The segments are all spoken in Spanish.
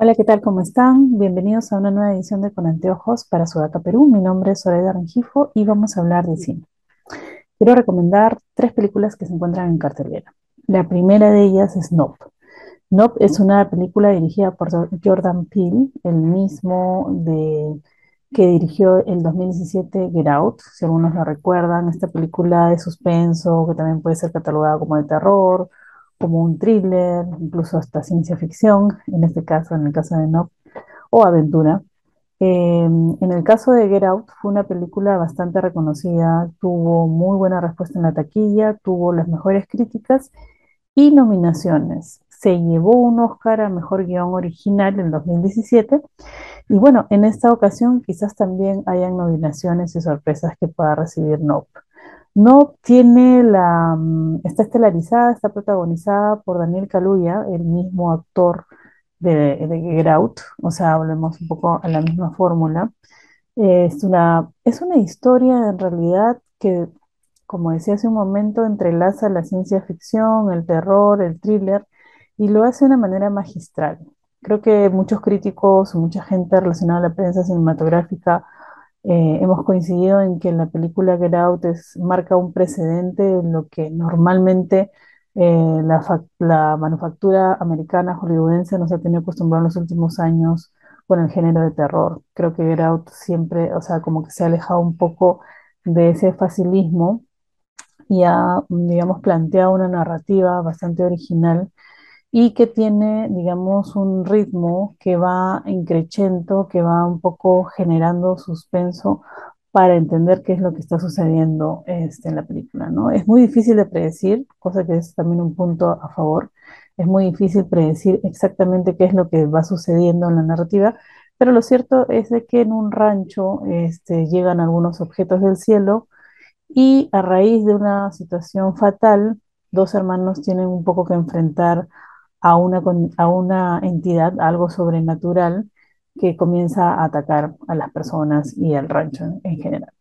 Hola, ¿qué tal? ¿Cómo están? Bienvenidos a una nueva edición de Con Anteojos para Sudaca, Perú. Mi nombre es Soledad Rengifo y vamos a hablar de cine. Quiero recomendar tres películas que se encuentran en cartelera. La primera de ellas es Nope. Nope es una película dirigida por Jordan Peele, el mismo de, que dirigió el 2017 Get Out, si algunos lo recuerdan, esta película de suspenso que también puede ser catalogada como de terror, como un thriller, incluso hasta ciencia ficción, en este caso, en el caso de Nope, o aventura. Eh, en el caso de Get Out fue una película bastante reconocida, tuvo muy buena respuesta en la taquilla, tuvo las mejores críticas y nominaciones. Se llevó un Oscar a Mejor Guión Original en 2017 y bueno, en esta ocasión quizás también hayan nominaciones y sorpresas que pueda recibir Nope. No tiene la, mm, está estelarizada, está protagonizada por Daniel Kaluuya, el mismo actor de, de Get Out, o sea, hablemos un poco a la misma fórmula. Es una, es una historia en realidad que, como decía hace un momento, entrelaza la ciencia ficción, el terror, el thriller, y lo hace de una manera magistral. Creo que muchos críticos, mucha gente relacionada a la prensa cinematográfica, eh, hemos coincidido en que la película Get Out marca un precedente en lo que normalmente eh, la, la manufactura americana hollywoodense nos ha tenido acostumbrado en los últimos años con el género de terror. Creo que Get Out siempre, o sea, como que se ha alejado un poco de ese facilismo y ha, digamos, planteado una narrativa bastante original y que tiene, digamos, un ritmo que va increciendo, que va un poco generando suspenso para entender qué es lo que está sucediendo este, en la película, ¿no? Es muy difícil de predecir, cosa que es también un punto a favor. Es muy difícil predecir exactamente qué es lo que va sucediendo en la narrativa, pero lo cierto es de que en un rancho este, llegan algunos objetos del cielo y a raíz de una situación fatal, dos hermanos tienen un poco que enfrentar a una, a una entidad, algo sobrenatural, que comienza a atacar a las personas y al rancho en, en general.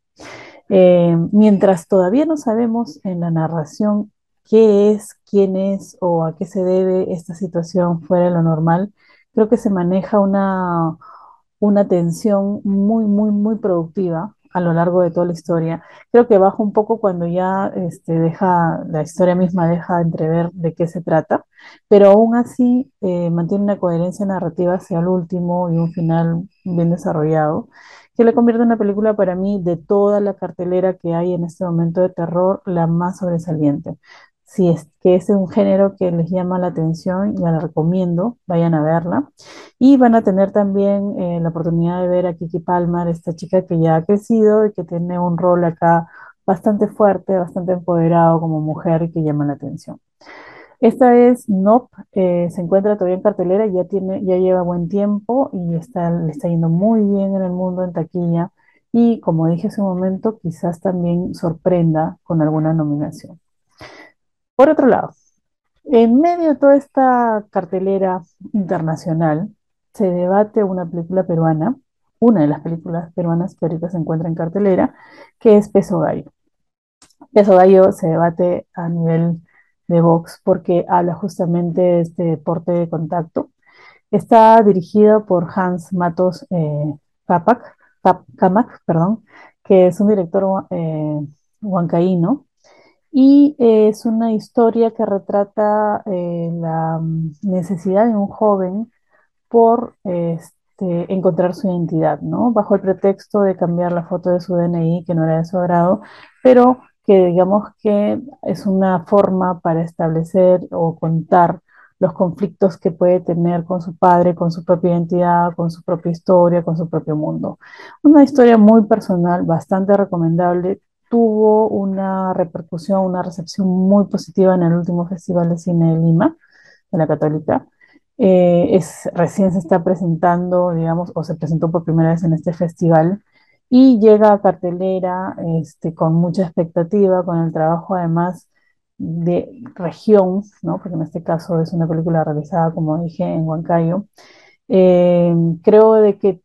Eh, mientras todavía no sabemos en la narración qué es, quién es o a qué se debe esta situación fuera de lo normal, creo que se maneja una, una tensión muy, muy, muy productiva a lo largo de toda la historia. Creo que baja un poco cuando ya este, deja, la historia misma deja entrever de qué se trata, pero aún así eh, mantiene una coherencia narrativa hacia el último y un final bien desarrollado, que le convierte en una película para mí de toda la cartelera que hay en este momento de terror, la más sobresaliente. Si es que es un género que les llama la atención, ya la recomiendo, vayan a verla. Y van a tener también eh, la oportunidad de ver a Kiki Palmer, esta chica que ya ha crecido y que tiene un rol acá bastante fuerte, bastante empoderado como mujer y que llama la atención. Esta es Nope, eh, se encuentra todavía en cartelera, ya tiene, ya lleva buen tiempo y está, le está yendo muy bien en el mundo en taquilla y como dije hace un momento, quizás también sorprenda con alguna nominación. Por otro lado, en medio de toda esta cartelera internacional, se debate una película peruana, una de las películas peruanas que ahorita se encuentra en cartelera, que es Peso Gallo. Peso Gallo se debate a nivel de box porque habla justamente de este deporte de contacto. Está dirigido por Hans Matos eh, Cap- Camac, perdón, que es un director eh, huancaíno y eh, es una historia que retrata eh, la necesidad de un joven por este, encontrar su identidad, ¿no? Bajo el pretexto de cambiar la foto de su DNI, que no era de su agrado, pero que digamos que es una forma para establecer o contar los conflictos que puede tener con su padre, con su propia identidad, con su propia historia, con su propio mundo. Una historia muy personal, bastante recomendable. Tuvo una repercusión, una recepción muy positiva en el último Festival de Cine de Lima, de la Católica. Eh, es, recién se está presentando, digamos, o se presentó por primera vez en este festival y llega a cartelera este, con mucha expectativa, con el trabajo además de región, ¿no? porque en este caso es una película realizada, como dije, en Huancayo. Eh, creo de que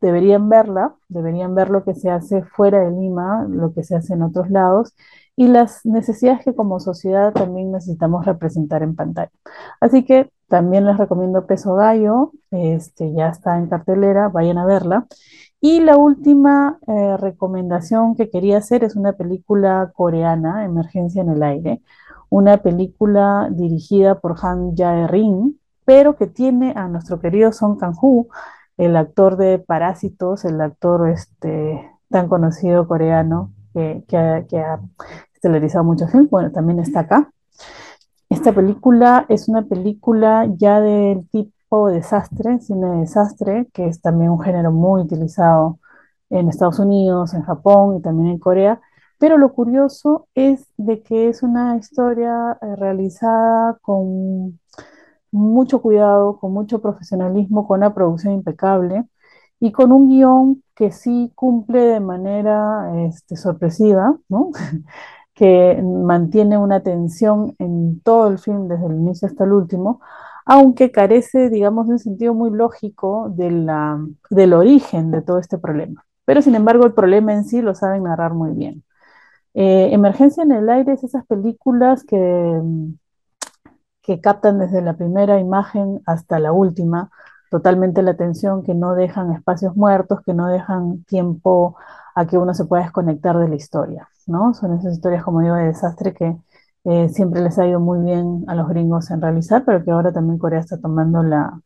deberían verla, deberían ver lo que se hace fuera de Lima, lo que se hace en otros lados y las necesidades que como sociedad también necesitamos representar en pantalla. Así que también les recomiendo Peso Gallo, este, ya está en cartelera, vayan a verla. Y la última eh, recomendación que quería hacer es una película coreana, Emergencia en el Aire, una película dirigida por Han Jae-rin, pero que tiene a nuestro querido Song Kang-ho, el actor de Parásitos, el actor este, tan conocido coreano que, que, ha, que ha estelarizado muchos filmes, bueno, también está acá. Esta película es una película ya del tipo desastre, cine de desastre, que es también un género muy utilizado en Estados Unidos, en Japón y también en Corea. Pero lo curioso es de que es una historia eh, realizada con mucho cuidado, con mucho profesionalismo, con una producción impecable y con un guion que sí cumple de manera este, sorpresiva, que mantiene una tensión en todo el film, desde el inicio hasta el último, aunque carece, digamos, de un sentido muy lógico de la, del origen de todo este problema. Pero, sin embargo, el problema en sí lo saben narrar muy bien. Eh, Emergencia en el aire es esas películas que, que captan desde la primera imagen hasta la última totalmente la atención, que no dejan espacios muertos, que no dejan tiempo a que uno se pueda desconectar de la historia, ¿no? Son esas historias, como digo, de desastre que eh, siempre les ha ido muy bien a los gringos en realizar, pero que ahora también Corea está tomando la,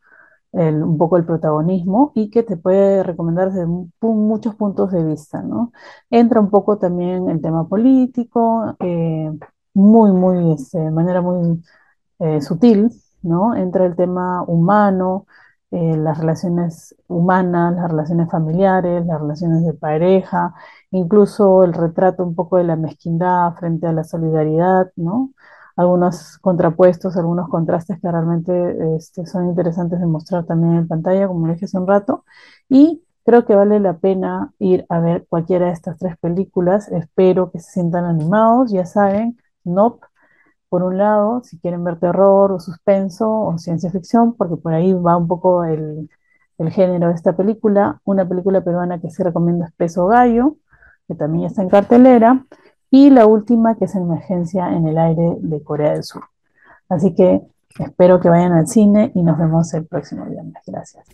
un poco el protagonismo y que te puede recomendar desde muchos puntos de vista, ¿no? Entra un poco también el tema político, eh, muy, muy, este, de manera muy eh, sutil, ¿no? Entra el tema humano, eh, las relaciones humanas, las relaciones familiares, las relaciones de pareja, incluso el retrato un poco de la mezquindad frente a la solidaridad, ¿no? Algunos contrapuestos, algunos contrastes que realmente este, son interesantes de mostrar también en pantalla, como dije hace un rato, y creo que vale la pena ir a ver cualquiera de estas tres películas, espero que se sientan animados, ya saben, Nope, por un lado, si quieren ver terror o suspenso o ciencia ficción, porque por ahí va un poco el, género de esta película. Una película peruana que se recomienda es Peso Gallo, que también está en cartelera. Y la última, que es Emergencia en el aire de Corea del Sur. Así que espero que vayan al cine y nos vemos el próximo viernes. Gracias.